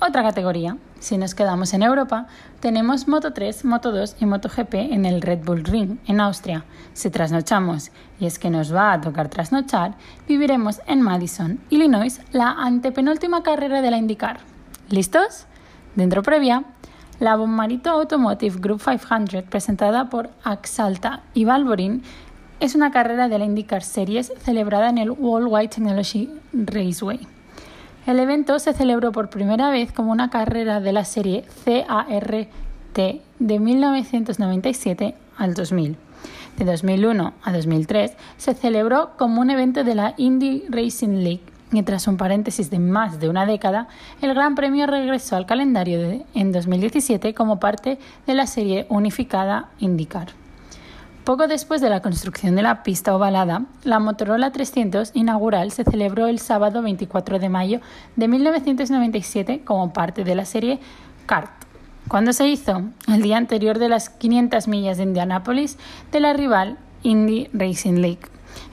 otra categoría. Si nos quedamos en Europa, tenemos Moto 3, Moto 2 y Moto GP en el Red Bull Ring, en Austria. Si trasnochamos, y es que nos va a tocar trasnochar, viviremos en Madison, Illinois, la antepenúltima carrera de la IndyCar. ¿Listos? Dentro previa, la Bommarito Automotive Group 500, presentada por Axalta y Valvoline, es una carrera de la IndyCar Series celebrada en el Worldwide Technology Raceway. El evento se celebró por primera vez como una carrera de la serie CART de 1997 al 2000. De 2001 a 2003 se celebró como un evento de la Indy Racing League y tras un paréntesis de más de una década, el Gran Premio regresó al calendario en 2017 como parte de la serie unificada IndyCar. Poco después de la construcción de la pista ovalada, la Motorola 300 inaugural se celebró el sábado 24 de mayo de 1997 como parte de la serie CART. ¿Cuándo se hizo? El día anterior de las 500 millas de Indianápolis de la rival Indy Racing League.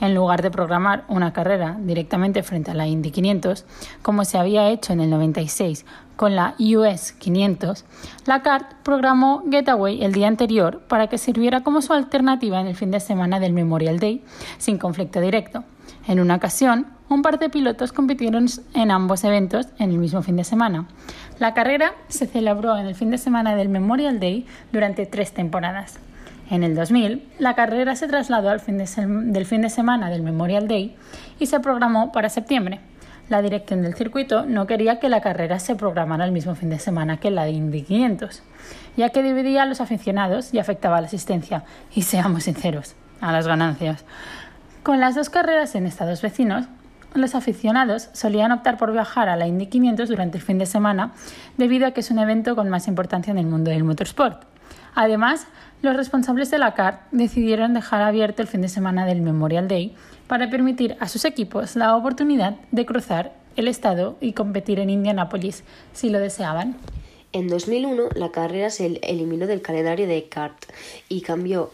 En lugar de programar una carrera directamente frente a la Indy 500, como se había hecho en el 96 con la US 500, la CART programó Getaway el día anterior para que sirviera como su alternativa en el fin de semana del Memorial Day, sin conflicto directo. En una ocasión, un par de pilotos compitieron en ambos eventos en el mismo fin de semana. La carrera se celebró en el fin de semana del Memorial Day durante tres temporadas. En el 2000, la carrera se trasladó al fin del fin de semana del Memorial Day y se programó para septiembre. La dirección del circuito no quería que la carrera se programara el mismo fin de semana que la de Indy 500, ya que dividía a los aficionados y afectaba a la asistencia, y seamos sinceros, a las ganancias. Con las dos carreras en estados vecinos, los aficionados solían optar por viajar a la Indy 500 durante el fin de semana debido a que es un evento con más importancia en el mundo del motorsport. Además, los responsables de la CART decidieron dejar abierto el fin de semana del Memorial Day para permitir a sus equipos la oportunidad de cruzar el estado y competir en Indianápolis si lo deseaban. En 2001, la carrera se eliminó del calendario de CART y cambió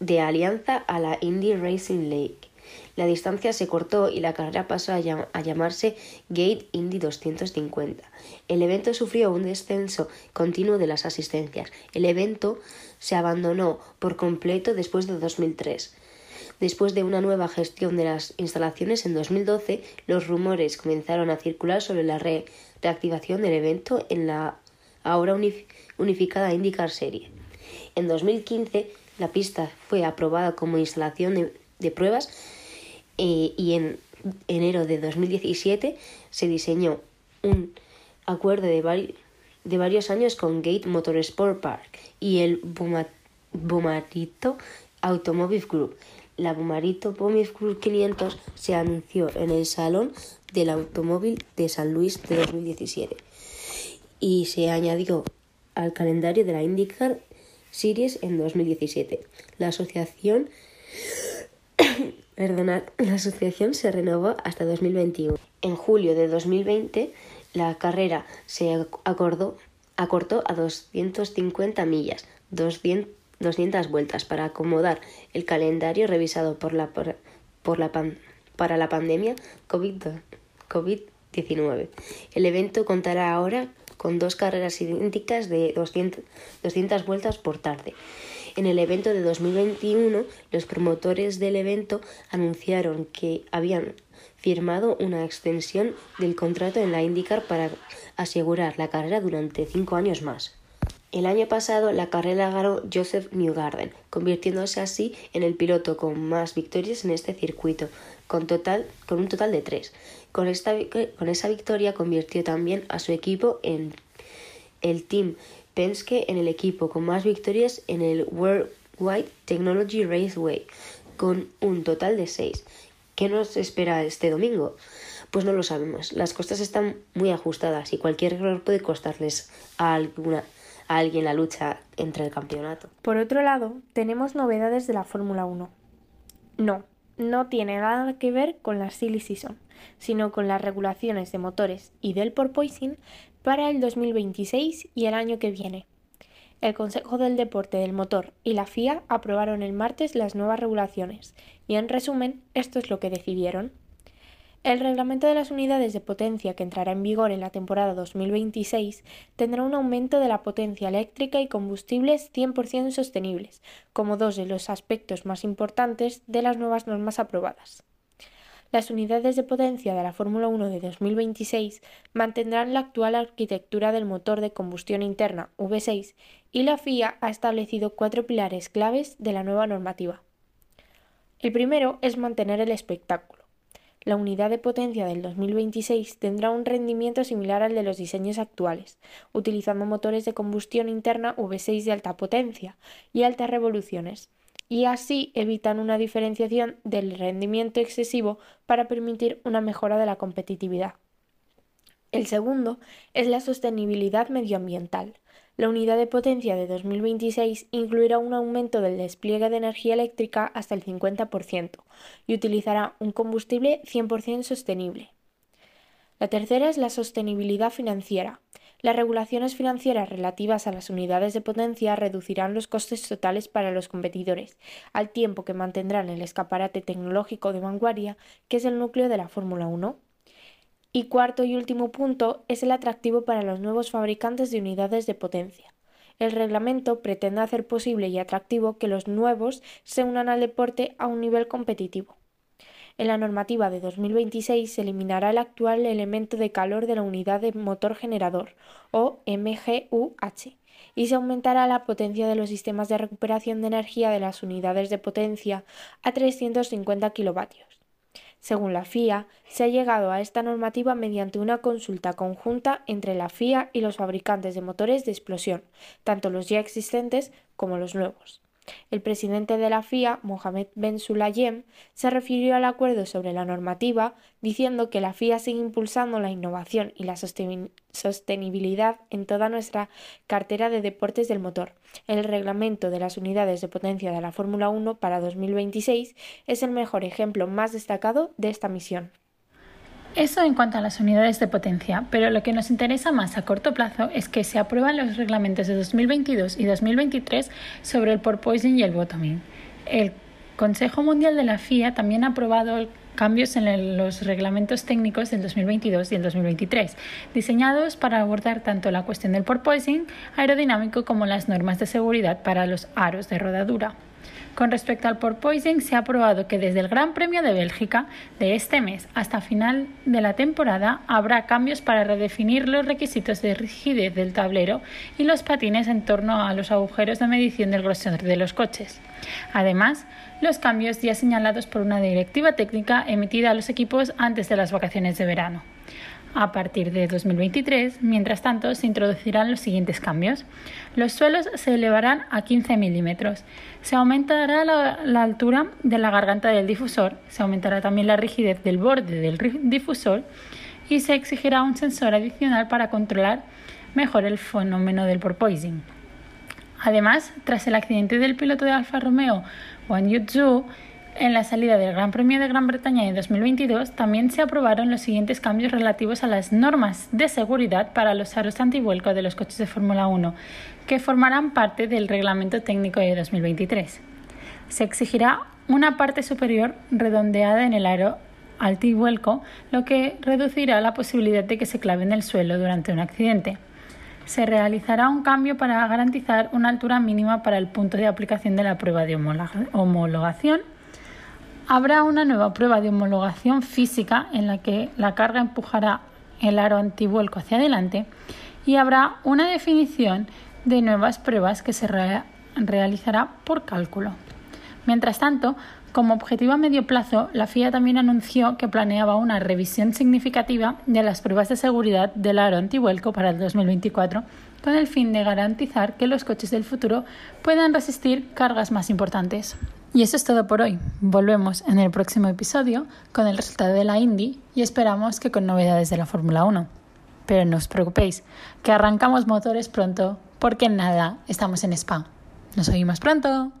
de alianza a la Indy Racing League. La distancia se cortó y la carrera pasó a, llamarse Gate Indy 250. El evento sufrió un descenso continuo de las asistencias. El evento se abandonó por completo después de 2003. Después de una nueva gestión de las instalaciones en 2012, los rumores comenzaron a circular sobre la reactivación del evento en la ahora unificada IndyCar Serie. En 2015, la pista fue aprobada como instalación de pruebas eh, y en enero de 2017 se diseñó un acuerdo de, de varios años con Gate Motorsport Park y el Bumarito Automobile Group. La Bumarito Automobile Group 500 se anunció en el Salón del Automóvil de San Luis de 2017 y se añadió al calendario de la IndyCar Series en 2017. La asociación Perdonad, la asociación se renovó hasta 2021. En julio de 2020, la carrera se acordó, acortó a 250 millas, 200, vueltas, para acomodar el calendario revisado por la, por, la para la pandemia COVID-19. el evento contará ahora con dos carreras idénticas de 200, 200 vueltas por tarde. En el evento de 2021, los promotores del evento anunciaron que habían firmado una extensión del contrato en la IndyCar para asegurar la carrera durante cinco años más. El año pasado la carrera ganó Joseph Newgarden, convirtiéndose así en el piloto con más victorias en este circuito, con, total, con un total de tres. Con, esta, con esa victoria convirtió también a su equipo en el Team En el equipo con más victorias en el Worldwide Technology Raceway, con un total de seis. ¿Qué nos espera este domingo? Pues no lo sabemos. Las costas están muy ajustadas y cualquier error puede costarles a, alguna, a alguien la lucha entre el campeonato. Por otro lado, tenemos novedades de la Fórmula 1. No, no tiene nada que ver con la silly season, sino con las regulaciones de motores y del porpoising para el 2026 y el año que viene. El Consejo del Deporte del Motor y la FIA aprobaron el martes las nuevas regulaciones y en resumen esto es lo que decidieron. El reglamento de las unidades de potencia que entrará en vigor en la temporada 2026 tendrá un aumento de la potencia eléctrica y combustibles 100% sostenibles, como dos de los aspectos más importantes de las nuevas normas aprobadas. Las unidades de potencia de la Fórmula 1 de 2026 mantendrán la actual arquitectura del motor de combustión interna V6 y la FIA ha establecido cuatro pilares claves de la nueva normativa. El primero es mantener el espectáculo. La unidad de potencia del 2026 tendrá un rendimiento similar al de los diseños actuales, utilizando motores de combustión interna V6 de alta potencia y altas revoluciones, y así evitan una diferenciación del rendimiento excesivo para permitir una mejora de la competitividad. El segundo es la sostenibilidad medioambiental. La unidad de potencia de 2026 incluirá un aumento del despliegue de energía eléctrica hasta el 50% y utilizará un combustible 100% sostenible. La tercera es la sostenibilidad financiera. Las regulaciones financieras relativas a las unidades de potencia reducirán los costes totales para los competidores, al tiempo que mantendrán el escaparate tecnológico de vanguardia, que es el núcleo de la Fórmula 1. Y cuarto y último punto es el atractivo para los nuevos fabricantes de unidades de potencia. El reglamento pretende hacer posible y atractivo que los nuevos se unan al deporte a un nivel competitivo. En la normativa de 2026 se eliminará el actual elemento de calor de la unidad de motor generador, o MGUH, y se aumentará la potencia de los sistemas de recuperación de energía de las unidades de potencia a 350 kilovatios. Según la FIA, se ha llegado a esta normativa mediante una consulta conjunta entre la FIA y los fabricantes de motores de explosión, tanto los ya existentes como los nuevos. El presidente de la FIA, Mohamed Ben Sulayem, se refirió al acuerdo sobre la normativa, diciendo que la FIA sigue impulsando la innovación y la sostenibilidad en toda nuestra cartera de deportes del motor. El reglamento de las unidades de potencia de la Fórmula 1 para 2026 es el mejor ejemplo más destacado de esta misión. Eso en cuanto a las unidades de potencia, pero lo que nos interesa más a corto plazo es que se aprueban los reglamentos de 2022 y 2023 sobre el porpoising y el bottoming. El Consejo Mundial de la FIA también ha aprobado cambios en los reglamentos técnicos del 2022 y el 2023, diseñados para abordar tanto la cuestión del porpoising aerodinámico como las normas de seguridad para los aros de rodadura. Con respecto al porpoising, se ha aprobado que desde el Gran Premio de Bélgica de este mes hasta final de la temporada habrá cambios para redefinir los requisitos de rigidez del tablero y los patines en torno a los agujeros de medición del grosor de los coches. Además, los cambios ya señalados por una directiva técnica emitida a los equipos antes de las vacaciones de verano. A partir de 2023, mientras tanto, se introducirán los siguientes cambios. Los suelos se elevarán a 15 milímetros. Se aumentará la, altura de la garganta del difusor. Se aumentará también la rigidez del borde del difusor. Y se exigirá un sensor adicional para controlar mejor el fenómeno del porpoising. Además, tras el accidente del piloto de Alfa Romeo, Wang Yuzhu, en la salida del Gran Premio de Gran Bretaña en 2022 también se aprobaron los siguientes cambios relativos a las normas de seguridad para los aros antivuelco de los coches de Fórmula 1, que formarán parte del Reglamento Técnico de 2023. Se exigirá una parte superior redondeada en el aro antivuelco, lo que reducirá la posibilidad de que se clave en el suelo durante un accidente. Se realizará un cambio para garantizar una altura mínima para el punto de aplicación de la prueba de homologación Habrá una nueva prueba de homologación física en la que la carga empujará el aro antivuelco hacia adelante y habrá una definición de nuevas pruebas que se realizará por cálculo. Mientras tanto, como objetivo a medio plazo, la FIA también anunció que planeaba una revisión significativa de las pruebas de seguridad del aro antivuelco para el 2024, con el fin de garantizar que los coches del futuro puedan resistir cargas más importantes. Y eso es todo por hoy. Volvemos en el próximo episodio con el resultado de la Indy y esperamos que con novedades de la Fórmula 1. Pero no os preocupéis, que arrancamos motores pronto porque nada estamos en Spa. Nos oímos pronto.